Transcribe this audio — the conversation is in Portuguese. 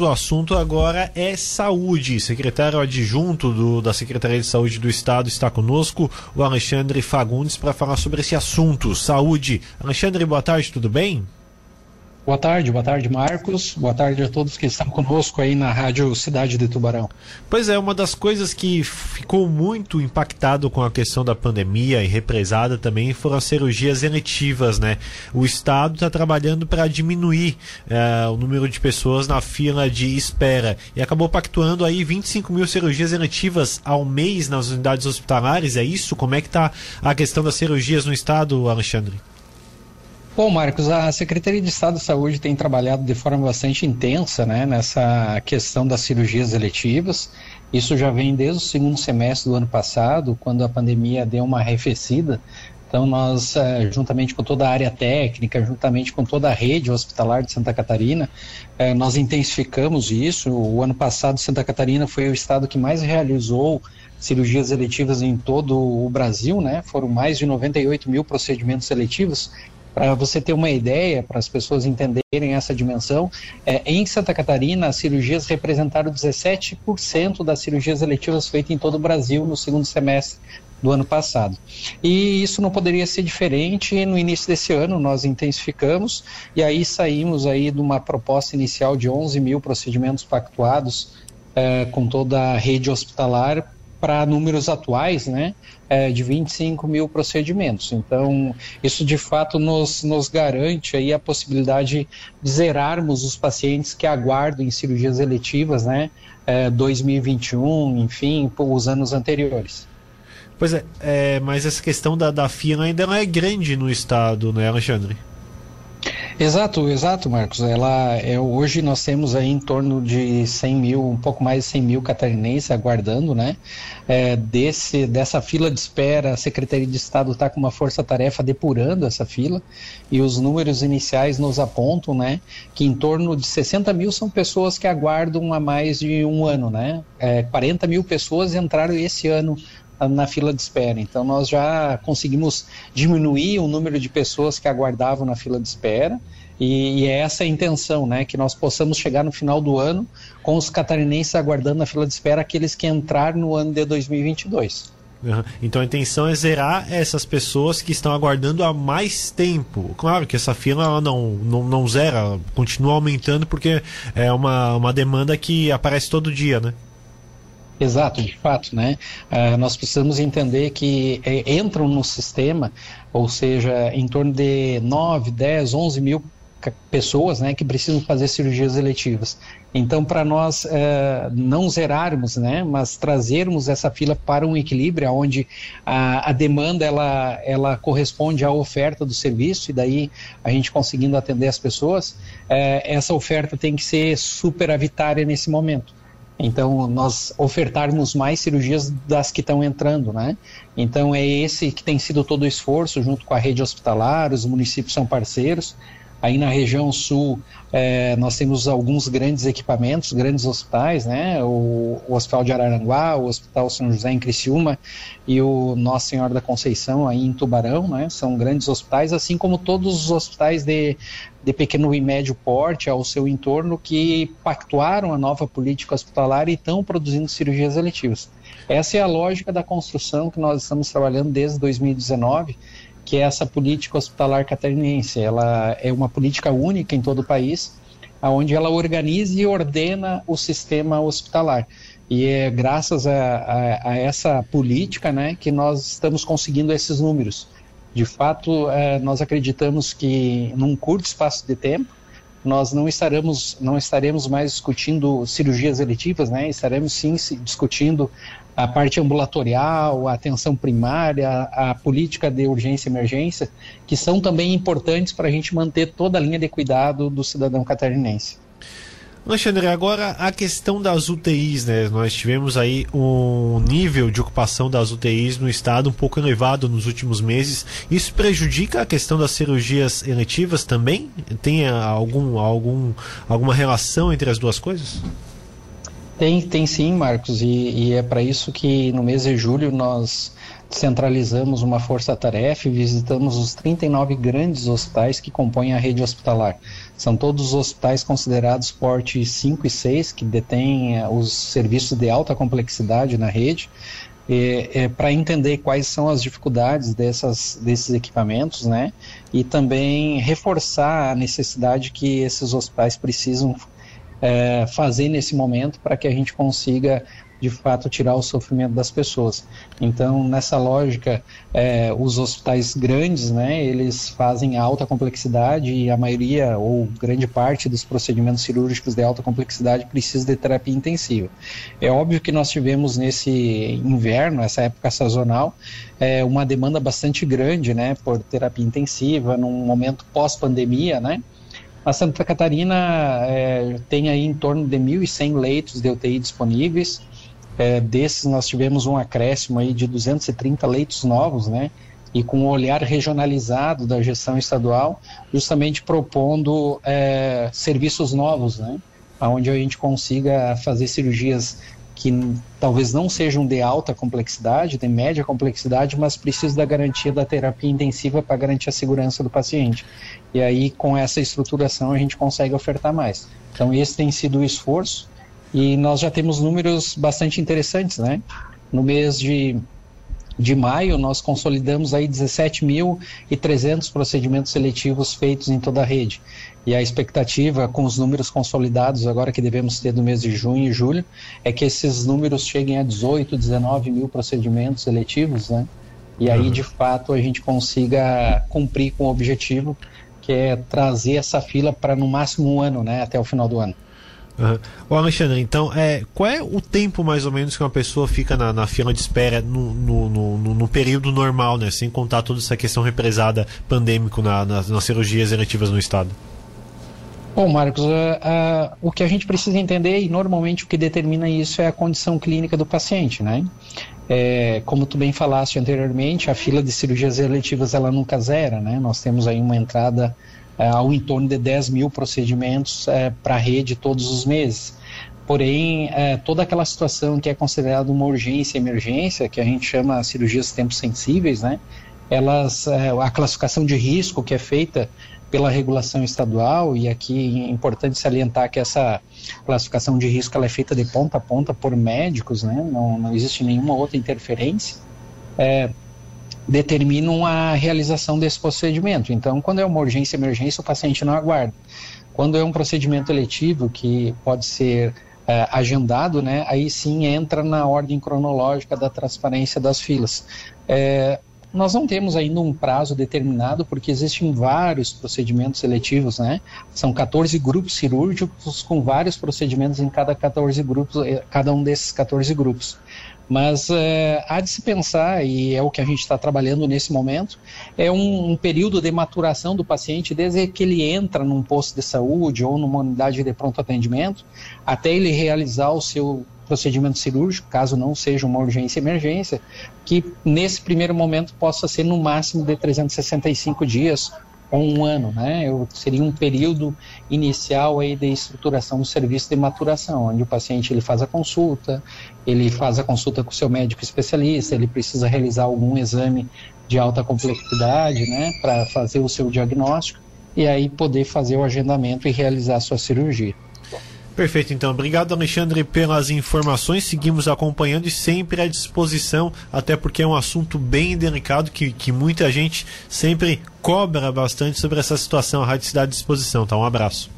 O assunto agora é saúde. Secretário adjunto do, da Secretaria de Saúde do Estado está conosco, o Alexandre Fagundes, para falar sobre esse assunto, saúde. Alexandre, boa tarde, tudo bem? Boa tarde, boa tarde, Marcos. Boa tarde a todos que estão conosco aí na Rádio Cidade de Tubarão. Pois é, uma das coisas que ficou muito impactado com a questão da pandemia e represada também foram as cirurgias eletivas, né? O Estado está trabalhando para diminuir é, o número de pessoas na fila de espera e acabou pactuando aí 25 mil cirurgias eletivas ao mês nas unidades hospitalares. É isso? Como é que está a questão das cirurgias no Estado, Alexandre? Bom, Marcos, a Secretaria de Estado de Saúde tem trabalhado de forma bastante intensa né, nessa questão das cirurgias eletivas. Isso já vem desde o segundo semestre do ano passado, quando a pandemia deu uma arrefecida. Então, nós, eh, juntamente com toda a área técnica, juntamente com toda a rede hospitalar de Santa Catarina, eh, nós intensificamos isso. O ano passado, Santa Catarina foi o estado que mais realizou cirurgias eletivas em todo o Brasil, né? Foram mais de 98 mil procedimentos eletivos para você ter uma ideia, para as pessoas entenderem essa dimensão, é, em Santa Catarina, as cirurgias representaram 17% das cirurgias eletivas feitas em todo o Brasil no segundo semestre do ano passado. E isso não poderia ser diferente. No início desse ano, nós intensificamos e aí saímos aí de uma proposta inicial de 11 mil procedimentos pactuados é, com toda a rede hospitalar para números atuais, né, é, de 25 mil procedimentos. Então, isso de fato nos, nos garante aí a possibilidade de zerarmos os pacientes que aguardam em cirurgias eletivas, né, é, 2021, enfim, os anos anteriores. Pois é, é, mas essa questão da, da fila ainda não é grande no estado, né, Alexandre? Exato, exato, Marcos. Ela é, hoje nós temos aí em torno de 100 mil, um pouco mais de 100 mil catarinenses aguardando, né? É, desse, dessa fila de espera, a Secretaria de Estado está com uma força-tarefa depurando essa fila e os números iniciais nos apontam, né, que em torno de 60 mil são pessoas que aguardam há mais de um ano, né? É, 40 mil pessoas entraram esse ano na fila de espera. Então, nós já conseguimos diminuir o número de pessoas que aguardavam na fila de espera. E, e, é essa a intenção, né? Que nós possamos chegar no final do ano com os catarinenses aguardando na fila de espera aqueles que entraram no ano de 2022. Uhum. Então a intenção é zerar essas pessoas que estão aguardando há mais tempo. Claro que essa fila não, não, não zera, continua aumentando porque é uma, uma demanda que aparece todo dia, né? Exato, de fato, né? Uh, nós precisamos entender que é, entram no sistema, ou seja, em torno de 9, 10, 11 mil pessoas né, que precisam fazer cirurgias eletivas. Então, para nós uh, não zerarmos, né, mas trazermos essa fila para um equilíbrio onde a, a, demanda ela, ela corresponde à oferta do serviço e daí a gente conseguindo atender as pessoas, uh, essa oferta tem que ser superavitária nesse momento. Então, nós ofertarmos mais cirurgias das que estão entrando, né? Então, é esse que tem sido todo o esforço, junto com a rede hospitalar, os municípios são parceiros, Aí na região sul, é, nós temos alguns grandes equipamentos, grandes hospitais, né? O, o, Hospital de Araranguá, o Hospital São José em Criciúma e o Nossa Senhora da Conceição aí em Tubarão, né? São grandes hospitais, assim como todos os hospitais de, de pequeno e médio porte ao seu entorno que pactuaram a nova política hospitalar e estão produzindo cirurgias eletivas. Essa é a lógica da construção que nós estamos trabalhando desde 2019 que é essa política hospitalar catarinense. Ela é uma política única em todo o país, onde ela organiza e ordena o sistema hospitalar. E é graças a, a, a essa política né, que nós estamos conseguindo esses números. De fato, é, nós acreditamos que num curto espaço de tempo, nós não estaremos, não estaremos mais discutindo cirurgias eletivas, né? Estaremos sim discutindo a parte ambulatorial, a atenção primária, a, a política de urgência e emergência, que são também importantes para a gente manter toda a linha de cuidado do cidadão catarinense. Alexandre, agora a questão das UTIs, né? Nós tivemos aí um nível de ocupação das UTIs no estado um pouco elevado nos últimos meses. Isso prejudica a questão das cirurgias eletivas também? Tem algum, algum, alguma relação entre as duas coisas? Tem, tem sim, Marcos, e, e é para isso que no mês de julho nós centralizamos uma força-tarefa e visitamos os 39 grandes hospitais que compõem a rede hospitalar. São todos os hospitais considerados porte 5 e 6, que detêm eh, os serviços de alta complexidade na rede, é, é, para entender quais são as dificuldades dessas, desses equipamentos, né? E também reforçar a necessidade que esses hospitais precisam é, fazer nesse momento para que a gente consiga de fato tirar o sofrimento das pessoas. Então, nessa lógica, é, os hospitais grandes, né, eles fazem alta complexidade e a maioria ou grande parte dos procedimentos cirúrgicos de alta complexidade precisa de terapia intensiva. É óbvio que nós tivemos nesse inverno, essa época sazonal, é, uma demanda bastante grande, né, por terapia intensiva num momento pós-pandemia, né, a Santa Catarina é, tem aí em torno de 1.100 leitos de UTI disponíveis, é, desses nós tivemos um acréscimo aí de 230 leitos novos, né? E com o um olhar regionalizado da gestão estadual, justamente propondo é, serviços novos, né? Onde a gente consiga fazer cirurgias que talvez não sejam de alta complexidade, de média complexidade, mas precisam da garantia da terapia intensiva para garantir a segurança do paciente. E aí, com essa estruturação, a gente consegue ofertar mais. Então, esse tem sido o esforço e nós já temos números bastante interessantes, né? No mês de, de maio, nós consolidamos aí 17.300 procedimentos seletivos feitos em toda a rede. E a expectativa, com os números consolidados agora que devemos ter do mês de junho e julho, é que esses números cheguem a 18, 19 mil procedimentos seletivos, né? E aí, uhum. de fato, a gente consiga cumprir com o objetivo, que é trazer essa fila para no máximo um ano, né? Até o final do ano. Uhum. Ô Alexandre, então, é, qual é o tempo mais ou menos que uma pessoa fica na, na fila de espera no, no, no, no, período normal, né? Sem contar toda essa questão represada pandêmico na, nas, nas cirurgias eletivas no estado? Bom, Marcos, uh, uh, o que a gente precisa entender, e normalmente o que determina isso é a condição clínica do paciente, né? É, como tu bem falaste anteriormente, a fila de cirurgias eletivas ela nunca zera, né? Nós temos aí uma entrada ao em torno de 10 mil procedimentos é, para a rede todos os meses. Porém, é, toda aquela situação que é considerada uma urgência emergência, que a gente chama cirurgias tempos sensíveis, né? Elas, é, a classificação de risco que é feita pela regulação estadual, e aqui é importante salientar que essa classificação de risco ela é feita de ponta a ponta por médicos, né? não, não existe nenhuma outra interferência. É, determinam a realização desse procedimento. Então, quando é uma urgência emergência, o paciente não aguarda. Quando é um procedimento eletivo que pode ser é, agendado, né, aí sim entra na ordem cronológica da transparência das filas. É, nós não temos ainda um prazo determinado, porque existem vários procedimentos seletivos, né? São 14 grupos cirúrgicos com vários procedimentos em cada 14 grupos, eh, cada um desses 14 grupos. Mas é, há de se pensar, e é o que a gente está trabalhando nesse momento, é um, um, período de maturação do paciente desde que ele entra num posto de saúde ou numa unidade de pronto atendimento, até ele realizar o seu procedimento cirúrgico, caso não seja uma urgência emergência, que nesse primeiro momento possa ser no máximo de 365 dias ou um ano, né? Eu, seria um período inicial aí de estruturação do serviço de maturação, onde o paciente ele faz a consulta, ele faz a consulta com o seu médico especialista, ele precisa realizar algum exame de alta complexidade, né, para fazer o seu diagnóstico e aí poder fazer o agendamento e realizar a sua cirurgia. Perfeito, então. Obrigado, Alexandre, pelas informações. Seguimos acompanhando e sempre à disposição, até porque é um assunto bem delicado que, que muita gente sempre cobra bastante sobre essa situação. A Rádio Cidade à disposição, tá? Um abraço.